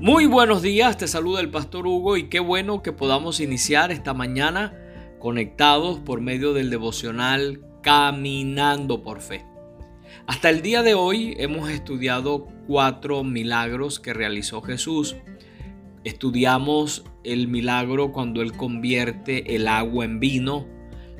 Muy buenos días, te saluda el pastor Hugo y qué bueno que podamos iniciar esta mañana conectados por medio del devocional Caminando por Fe. Hasta el día de hoy hemos estudiado cuatro milagros que realizó Jesús. Estudiamos el milagro cuando Él convierte el agua en vino,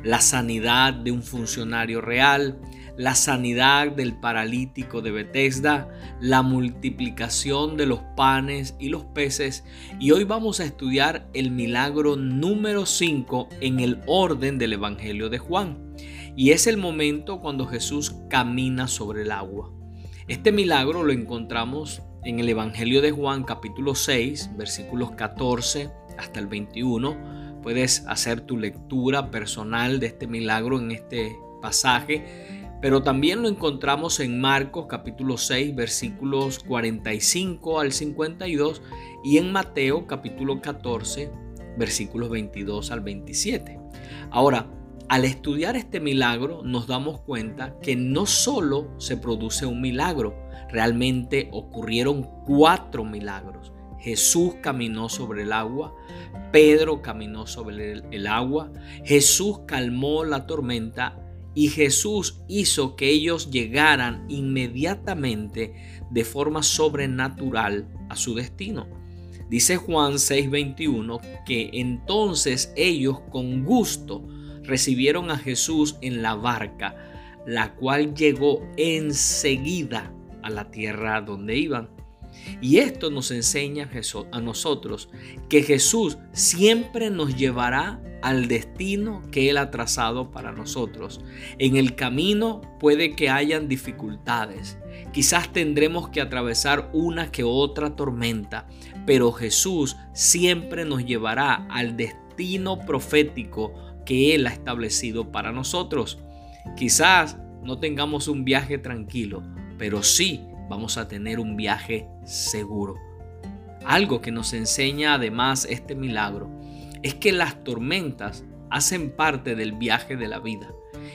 la sanidad de un funcionario real, la sanidad del paralítico de Bethesda, la multiplicación de los panes y los peces y hoy vamos a estudiar el milagro número 5 en el orden del Evangelio de Juan. Y es el momento cuando Jesús camina sobre el agua. Este milagro lo encontramos en el Evangelio de Juan capítulo 6 versículos 14 hasta el 21. Puedes hacer tu lectura personal de este milagro en este pasaje pero también lo encontramos en Marcos capítulo 6 versículos 45 al 52 y en Mateo capítulo 14 versículos 22 al 27. Ahora, al estudiar este milagro nos damos cuenta que no solo se produce un milagro, realmente ocurrieron cuatro milagros. Jesús caminó sobre el agua, Pedro caminó sobre el, agua, Jesús calmó la tormenta y Jesús hizo que ellos llegaran inmediatamente de forma sobrenatural a su destino. Dice Juan 6:21 que entonces ellos con gusto recibieron a Jesús en la barca, la cual llegó enseguida a la tierra donde iban. Y esto nos enseña a nosotros que Jesús siempre nos llevará al destino que Él ha trazado para nosotros. En el camino puede que hayan dificultades. Quizás tendremos que atravesar una que otra tormenta, pero Jesús siempre nos llevará al destino profético que Él ha establecido para nosotros. Quizás no tengamos un viaje tranquilo, pero sí vamos a tener un viaje seguro. Algo que nos enseña además este milagro es que las tormentas hacen parte del viaje de la vida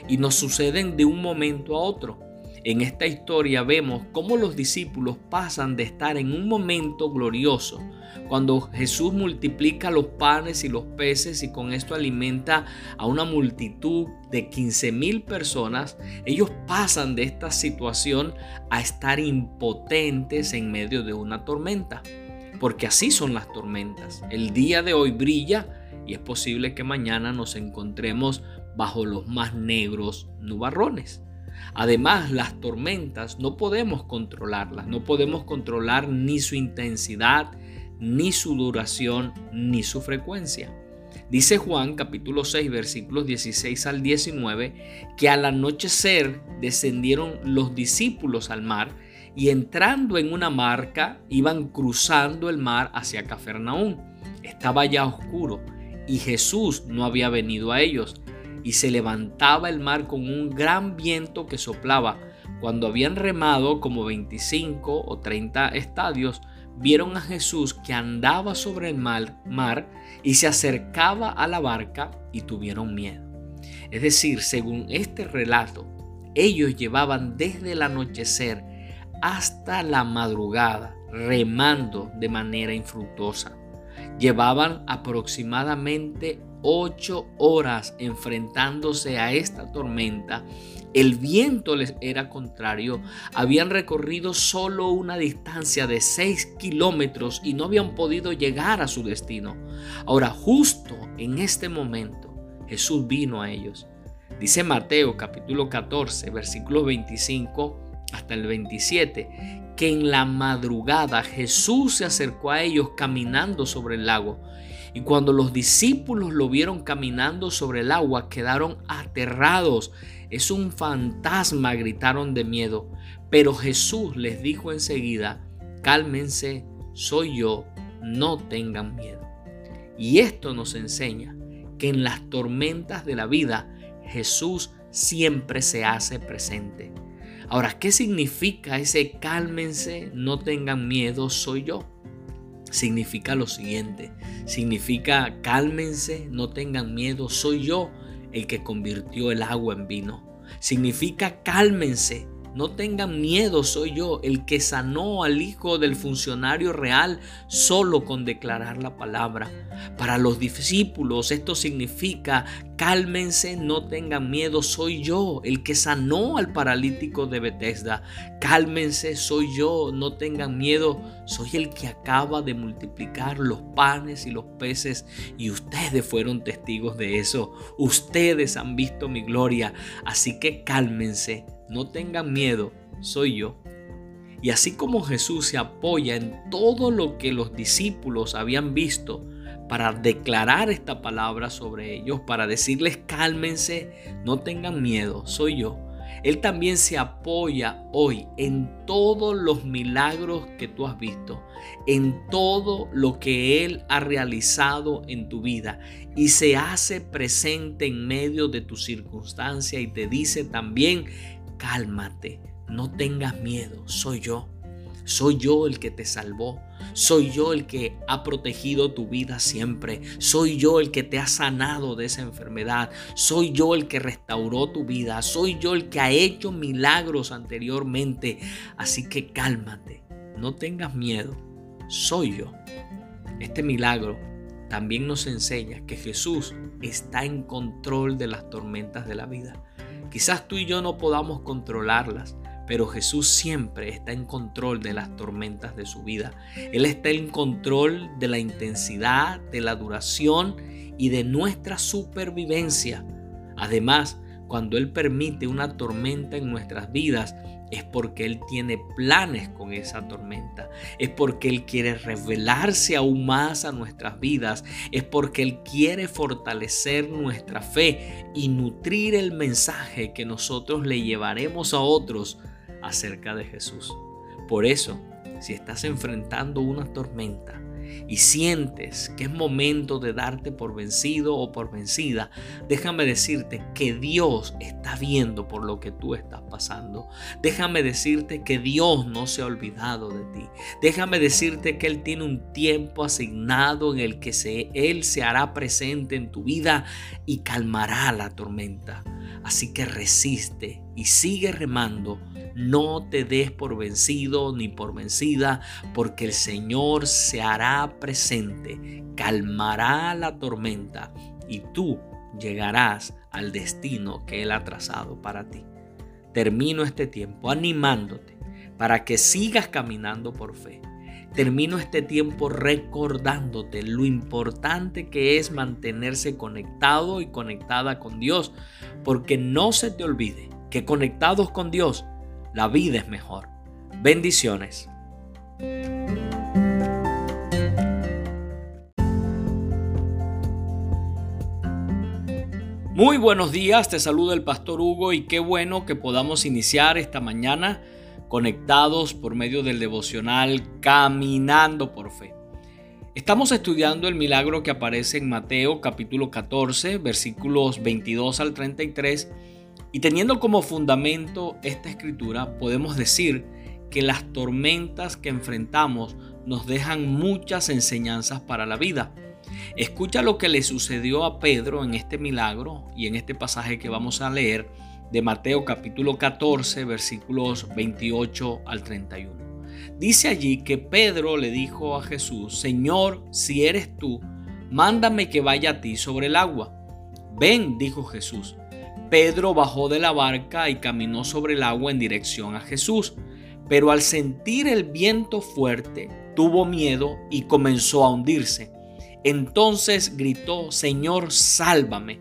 y nos suceden de un momento a otro. En esta historia vemos cómo los discípulos pasan de estar en un momento glorioso, cuando Jesús multiplica los panes y los peces y con esto alimenta a una multitud de 15 mil personas, ellos pasan de esta situación a estar impotentes en medio de una tormenta. Porque así son las tormentas. El día de hoy brilla y es posible que mañana nos encontremos bajo los más negros nubarrones. Además, las tormentas no podemos controlarlas, no podemos controlar ni su intensidad, ni su duración, ni su frecuencia. Dice Juan capítulo 6 versículos 16 al 19 que al anochecer descendieron los discípulos al mar y entrando en una marca iban cruzando el mar hacia Cafarnaún. Estaba ya oscuro y Jesús no había venido a ellos y se levantaba el mar con un gran viento que soplaba. Cuando habían remado como 25 o 30 estadios, vieron a Jesús que andaba sobre el mar, y se acercaba a la barca y tuvieron miedo. Es decir, según este relato, ellos llevaban desde el anochecer hasta la madrugada remando de manera infructuosa. Llevaban aproximadamente ocho horas enfrentándose a esta tormenta. El viento les era contrario. Habían recorrido solo una distancia de seis kilómetros y no habían podido llegar a su destino. Ahora, justo en este momento, Jesús vino a ellos. Dice Mateo capítulo 14, versículo 25 hasta el 27, que en la madrugada Jesús se acercó a ellos caminando sobre el lago. Y cuando los discípulos lo vieron caminando sobre el agua, quedaron aterrados. Es un fantasma, gritaron de miedo. Pero Jesús les dijo enseguida, cálmense, soy yo, no tengan miedo. Y esto nos enseña que en las tormentas de la vida Jesús siempre se hace presente. Ahora, ¿qué significa ese cálmense, no tengan miedo, soy yo? Significa lo siguiente, significa cálmense, no tengan miedo, soy yo el que convirtió el agua en vino. Significa cálmense, no tengan miedo, soy yo, el que sanó al hijo del funcionario real solo con declarar la palabra. Para los discípulos esto significa, cálmense, no tengan miedo, soy yo, el que sanó al paralítico de Bethesda. Cálmense, soy yo, no tengan miedo, soy el que acaba de multiplicar los panes y los peces y ustedes fueron testigos de eso. Ustedes han visto mi gloria, así que cálmense no tengan miedo, soy yo. Y así como Jesús se apoya en todo lo que los discípulos habían visto para declarar esta palabra sobre ellos, para decirles cálmense, no tengan miedo, soy yo. Él también se apoya hoy en todos los milagros que tú has visto, en todo lo que Él ha realizado en tu vida y se hace presente en medio de tu circunstancia y te dice también cálmate, no tengas miedo, soy yo. Soy yo el que te salvó. Soy yo el que ha protegido tu vida siempre. Soy yo el que te ha sanado de esa enfermedad. Soy yo el que restauró tu vida. Soy yo el que ha hecho milagros anteriormente. Así que cálmate. No tengas miedo. Soy yo. Este milagro también nos enseña que Jesús está en control de las tormentas de la vida. Quizás tú y yo no podamos controlarlas, pero Jesús siempre está en control de las tormentas de su vida. Él está en control de la intensidad, de la duración y de nuestra supervivencia. Además, cuando Él permite una tormenta en nuestras vidas, es porque Él tiene planes con esa tormenta, es porque Él quiere revelarse aún más a nuestras vidas, es porque Él quiere fortalecer nuestra fe y nutrir el mensaje que nosotros le llevaremos a otros acerca de Jesús. Por eso, si estás enfrentando una tormenta, y sientes que es momento de darte por vencido o por vencida, déjame decirte que Dios está viendo por lo que tú estás pasando. Déjame decirte que Dios no se ha olvidado de ti. Déjame decirte que Él tiene un tiempo asignado en el que Él se hará presente en tu vida y calmará la tormenta. Así que resiste y sigue remando no te des por vencido ni por vencida, porque el Señor se hará presente, calmará la tormenta y tú llegarás al destino que Él ha trazado para ti. Termino este tiempo animándote para que sigas caminando por fe. Termino este tiempo recordándote lo importante que es mantenerse conectado y conectada con Dios, porque no se te olvide que conectados con Dios la vida es mejor. Bendiciones. Muy buenos días, te saluda el pastor Hugo y qué bueno que podamos iniciar esta mañana conectados por medio del devocional Caminando por Fe. Estamos estudiando el milagro que aparece en Mateo capítulo 14 versículos 22 al 33 y teniendo como fundamento esta escritura, podemos decir que las tormentas que enfrentamos nos dejan muchas enseñanzas para la vida. Escucha lo que le sucedió a Pedro en este milagro y en este pasaje que vamos a leer de Mateo capítulo 14 versículos 28 al 31. Dice allí que Pedro le dijo a Jesús, Señor, si eres tú, mándame que vaya a ti sobre el agua. Ven, dijo Jesús. Pedro bajó de la barca y caminó sobre el agua en dirección a Jesús, pero al sentir el viento fuerte, tuvo miedo y comenzó a hundirse. Entonces gritó, Señor, sálvame.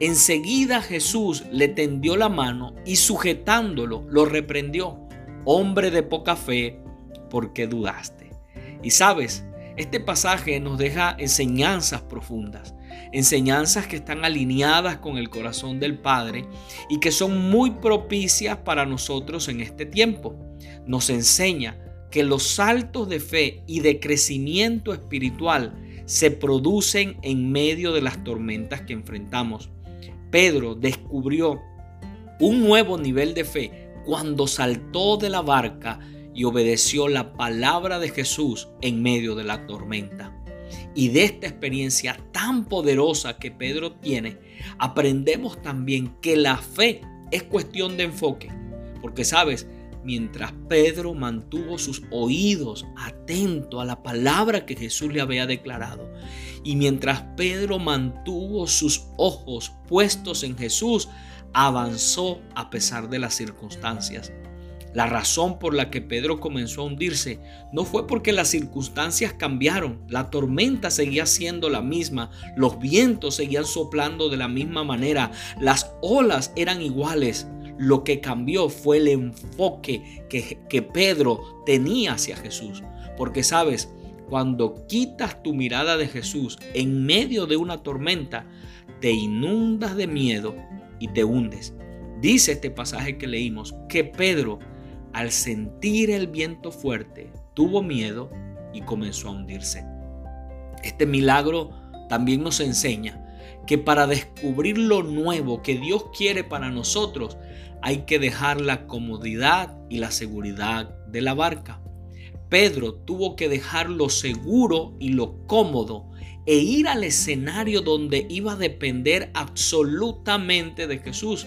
Enseguida Jesús le tendió la mano y sujetándolo lo reprendió. Hombre de poca fe, ¿por qué dudaste? Y sabes, este pasaje nos deja enseñanzas profundas enseñanzas que están alineadas con el corazón del Padre y que son muy propicias para nosotros en este tiempo. Nos enseña que los saltos de fe y de crecimiento espiritual se producen en medio de las tormentas que enfrentamos. Pedro descubrió un nuevo nivel de fe cuando saltó de la barca y obedeció la palabra de Jesús en medio de la tormenta. Y de esta experiencia tan poderosa que Pedro tiene, aprendemos también que la fe es cuestión de enfoque. Porque sabes, mientras Pedro mantuvo sus oídos atentos a la palabra que Jesús le había declarado, y mientras Pedro mantuvo sus ojos puestos en Jesús, avanzó a pesar de las circunstancias. La razón por la que Pedro comenzó a hundirse no fue porque las circunstancias cambiaron, la tormenta seguía siendo la misma, los vientos seguían soplando de la misma manera, las olas eran iguales. Lo que cambió fue el enfoque que, que Pedro tenía hacia Jesús. Porque sabes, cuando quitas tu mirada de Jesús en medio de una tormenta, te inundas de miedo y te hundes. Dice este pasaje que leímos que Pedro al sentir el viento fuerte, tuvo miedo y comenzó a hundirse. Este milagro también nos enseña que para descubrir lo nuevo que Dios quiere para nosotros, hay que dejar la comodidad y la seguridad de la barca. Pedro tuvo que dejar lo seguro y lo cómodo e ir al escenario donde iba a depender absolutamente de Jesús.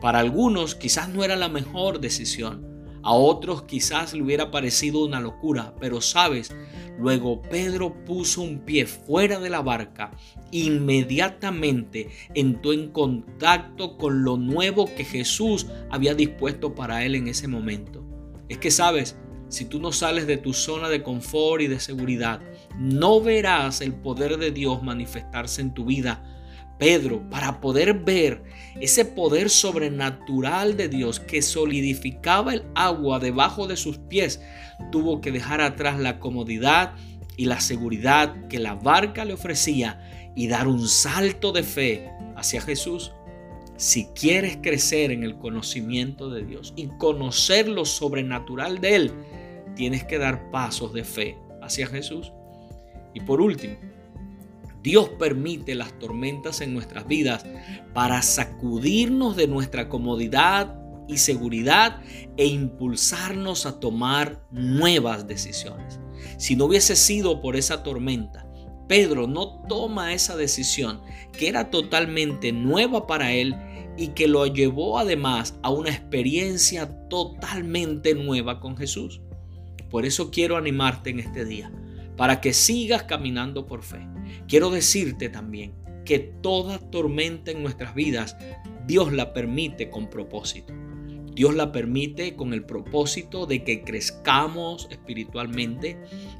Para algunos quizás no era la mejor decisión, a otros quizás le hubiera parecido una locura, pero sabes, luego Pedro puso un pie fuera de la barca, inmediatamente entró en contacto con lo nuevo que Jesús había dispuesto para él en ese momento. Es que sabes, si tú no sales de tu zona de confort y de seguridad, no verás el poder de Dios manifestarse en tu vida Pedro, para poder ver ese poder sobrenatural de Dios que solidificaba el agua debajo de sus pies, tuvo que dejar atrás la comodidad y la seguridad que la barca le ofrecía y dar un salto de fe hacia Jesús. Si quieres crecer en el conocimiento de Dios y conocer lo sobrenatural de Él, tienes que dar pasos de fe hacia Jesús. Y por último, Dios permite las tormentas en nuestras vidas para sacudirnos de nuestra comodidad y seguridad e impulsarnos a tomar nuevas decisiones. Si no hubiese sido por esa tormenta, Pedro no toma esa decisión que era totalmente nueva para él y que lo llevó además a una experiencia totalmente nueva con Jesús. Por eso quiero animarte en este día, para que sigas caminando por fe Quiero decirte también que toda tormenta en nuestras vidas Dios la permite con propósito. Dios la permite con el propósito de que crezcamos espiritualmente.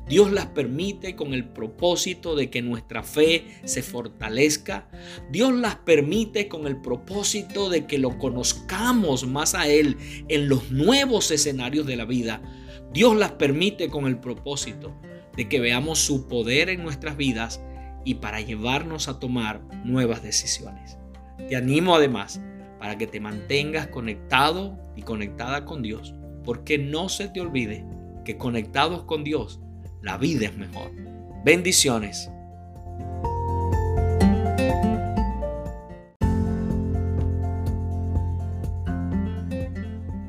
Dios las permite con el propósito de que nuestra fe se fortalezca. Dios las permite con el propósito de que lo conozcamos más a Él en los nuevos escenarios de la vida. Dios las permite con el propósito de que veamos su poder en nuestras vidas y para llevarnos a tomar nuevas decisiones. Te animo además para que te mantengas conectado y conectada con Dios, porque no se te olvide que conectados con Dios, la vida es mejor. Bendiciones.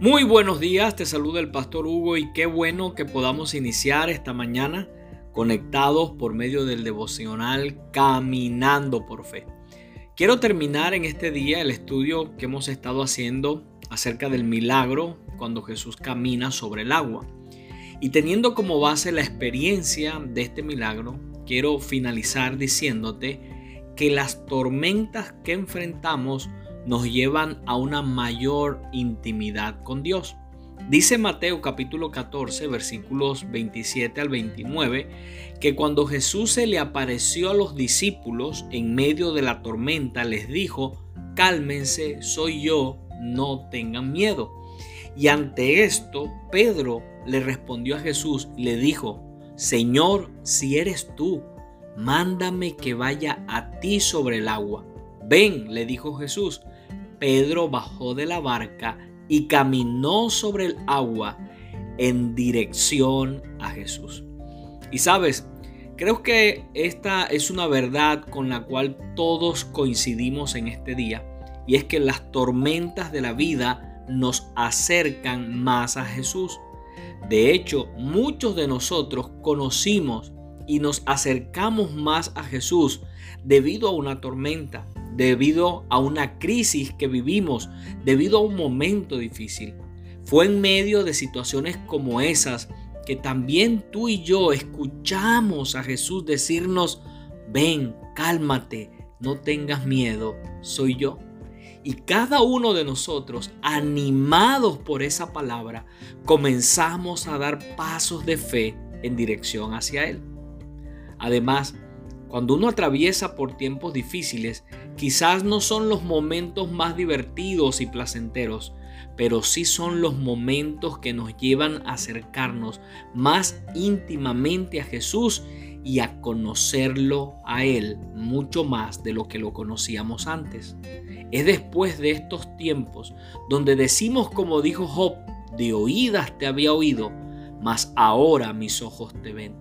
Muy buenos días, te saluda el pastor Hugo y qué bueno que podamos iniciar esta mañana conectados por medio del devocional Caminando por Fe. Quiero terminar en este día el estudio que hemos estado haciendo acerca del milagro cuando Jesús camina sobre el agua. Y teniendo como base la experiencia de este milagro, quiero finalizar diciéndote que las tormentas que enfrentamos nos llevan a una mayor intimidad con Dios. Dice Mateo capítulo 14 versículos 27 al 29 que cuando Jesús se le apareció a los discípulos en medio de la tormenta les dijo, cálmense, soy yo, no tengan miedo. Y ante esto Pedro le respondió a Jesús y le dijo, Señor, si eres tú, mándame que vaya a ti sobre el agua. Ven, le dijo Jesús. Pedro bajó de la barca y caminó sobre el agua en dirección a Jesús. Y sabes, creo que esta es una verdad con la cual todos coincidimos en este día, y es que las tormentas de la vida nos acercan más a Jesús. De hecho, muchos de nosotros conocimos y nos acercamos más a Jesús debido a una tormenta debido a una crisis que vivimos, debido a un momento difícil. Fue en medio de situaciones como esas que también tú y yo escuchamos a Jesús decirnos, ven, cálmate, no tengas miedo, soy yo. Y cada uno de nosotros, animados por esa palabra, comenzamos a dar pasos de fe en dirección hacia Él. Además, cuando uno atraviesa por tiempos difíciles, quizás no son los momentos más divertidos y placenteros, pero sí son los momentos que nos llevan a acercarnos más íntimamente a Jesús y a conocerlo a Él mucho más de lo que lo conocíamos antes. Es después de estos tiempos donde decimos como dijo Job, de oídas te había oído, mas ahora mis ojos te ven.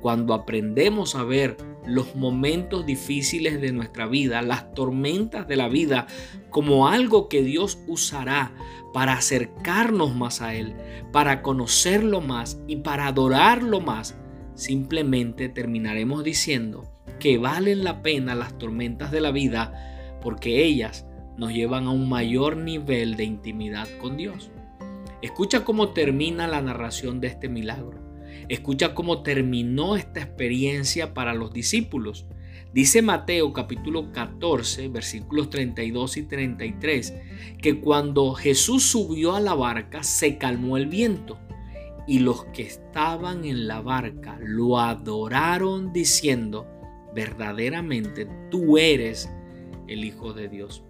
Cuando aprendemos a ver los momentos difíciles de nuestra vida, las tormentas de la vida, como algo que Dios usará para acercarnos más a Él, para conocerlo más y para adorarlo más, simplemente terminaremos diciendo que valen la pena las tormentas de la vida porque ellas nos llevan a un mayor nivel de intimidad con Dios. Escucha cómo termina la narración de este milagro. Escucha cómo terminó esta experiencia para los discípulos. Dice Mateo capítulo 14 versículos 32 y 33 que cuando Jesús subió a la barca se calmó el viento y los que estaban en la barca lo adoraron diciendo, verdaderamente tú eres el Hijo de Dios.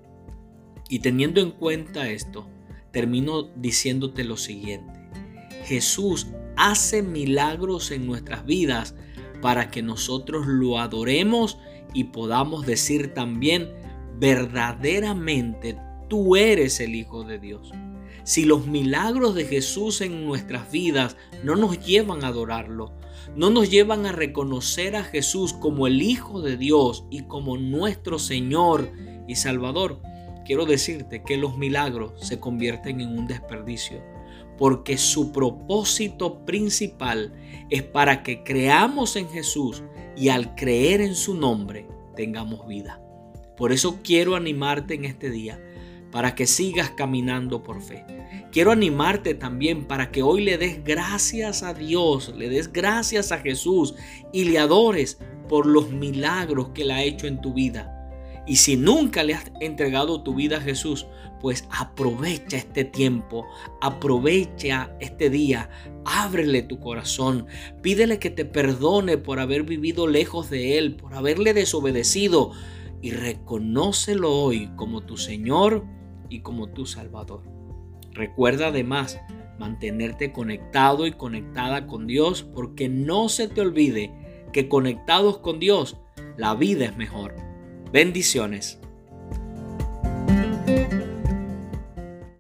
Y teniendo en cuenta esto, termino diciéndote lo siguiente. Jesús hace milagros en nuestras vidas para que nosotros lo adoremos y podamos decir también, verdaderamente tú eres el Hijo de Dios. Si los milagros de Jesús en nuestras vidas no nos llevan a adorarlo, no nos llevan a reconocer a Jesús como el Hijo de Dios y como nuestro Señor y Salvador, quiero decirte que los milagros se convierten en un desperdicio porque su propósito principal es para que creamos en Jesús y al creer en su nombre tengamos vida. Por eso quiero animarte en este día para que sigas caminando por fe. Quiero animarte también para que hoy le des gracias a Dios, le des gracias a Jesús y le adores por los milagros que Él ha hecho en tu vida. Y si nunca le has entregado tu vida a Jesús, pues aprovecha este tiempo, aprovecha este día, ábrele tu corazón, pídele que te perdone por haber vivido lejos de Él, por haberle desobedecido y reconócelo hoy como tu Señor y como tu Salvador. Recuerda además mantenerte conectado y conectada con Dios porque no se te olvide que conectados con Dios la vida es mejor. Bendiciones.